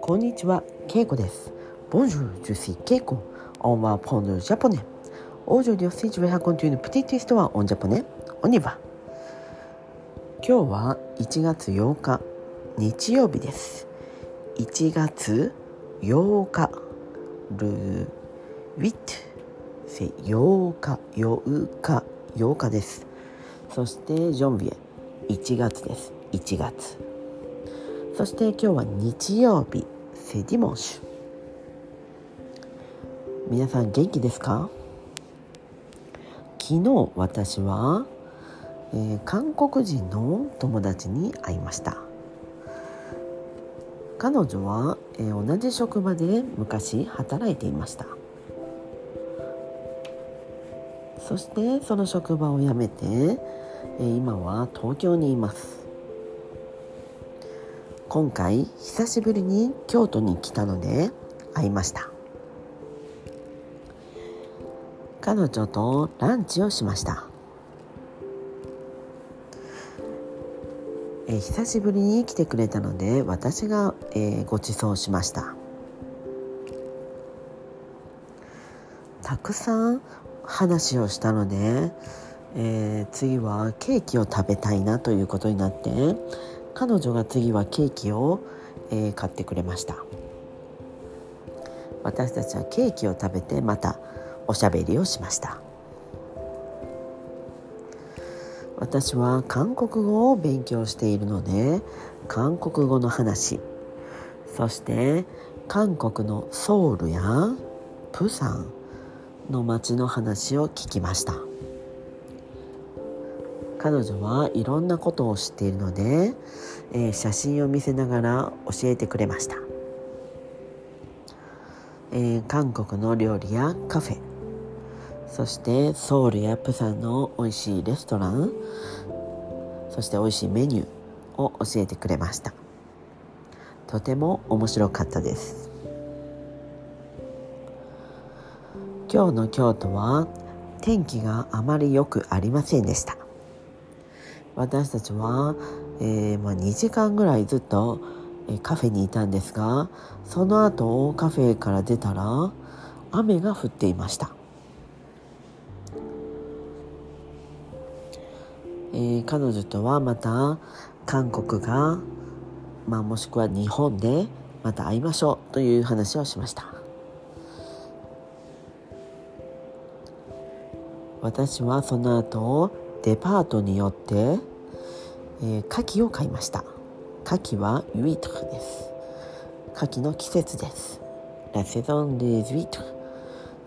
こんにちは、ケイコです。Bonjour, je suis Keiko. On va prendre le japonais. Aujourd'hui aussi, je vais raconter une petite histoire en japonais. On y va. 今日は1月8日、日曜日です。1月8日、ルウィット、8日、8日、8日です。そしてジョンビエ、1月です。1月。そして今日は日曜日、セディモンシュ皆さん元気ですか？昨日私は、えー、韓国人の友達に会いました。彼女は、えー、同じ職場で昔働いていました。そしてその職場を辞めて、今は東京にいます。今回久しぶりに京都に来たので会いました。彼女とランチをしました。え久しぶりに来てくれたので私が、えー、ご馳走しました。たくさん話をしたので、えー、次はケーキを食べたいなということになって彼女が次はケーキを、えー、買ってくれました。私たちはケーキを食べてまたおしゃべりをしました。私は韓国語を勉強しているので韓国語の話そして韓国のソウルやプサンの街の話を聞きました。彼女はいろんなことを知っているので、えー、写真を見せながら教えてくれました、えー、韓国の料理やカフェそしてソウルやプサンの美味しいレストランそして美味しいメニューを教えてくれました。とても面白かったです。今日の京都は天気があまり良くありませんでした。私たちは、えー、まあ、2時間ぐらいずっと、えカフェにいたんですがその後カフェから出たら雨が降っていました、えー、彼女とはまた韓国が、まあ、もしくは日本でまた会いましょうという話をしました。私はその後デパートによって、えー、牡蠣を買いました。牡蠣はウィートルです。牡蠣の季節です。ラセゾン・デ・ズウィトル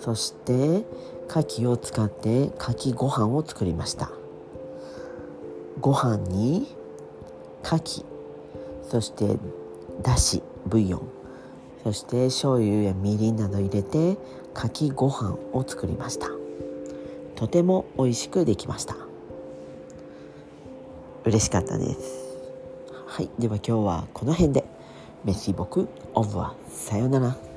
そして牡蠣を使って牡蠣ご飯を作りました。ご飯に牡蠣。そしてだしブイヨン。そして醤油やみりんなど入れて牡蠣ご飯を作りました。とても美味しくできました。嬉しかったです。はい。では今日はこの辺で。メッシ僕オブはさようなら。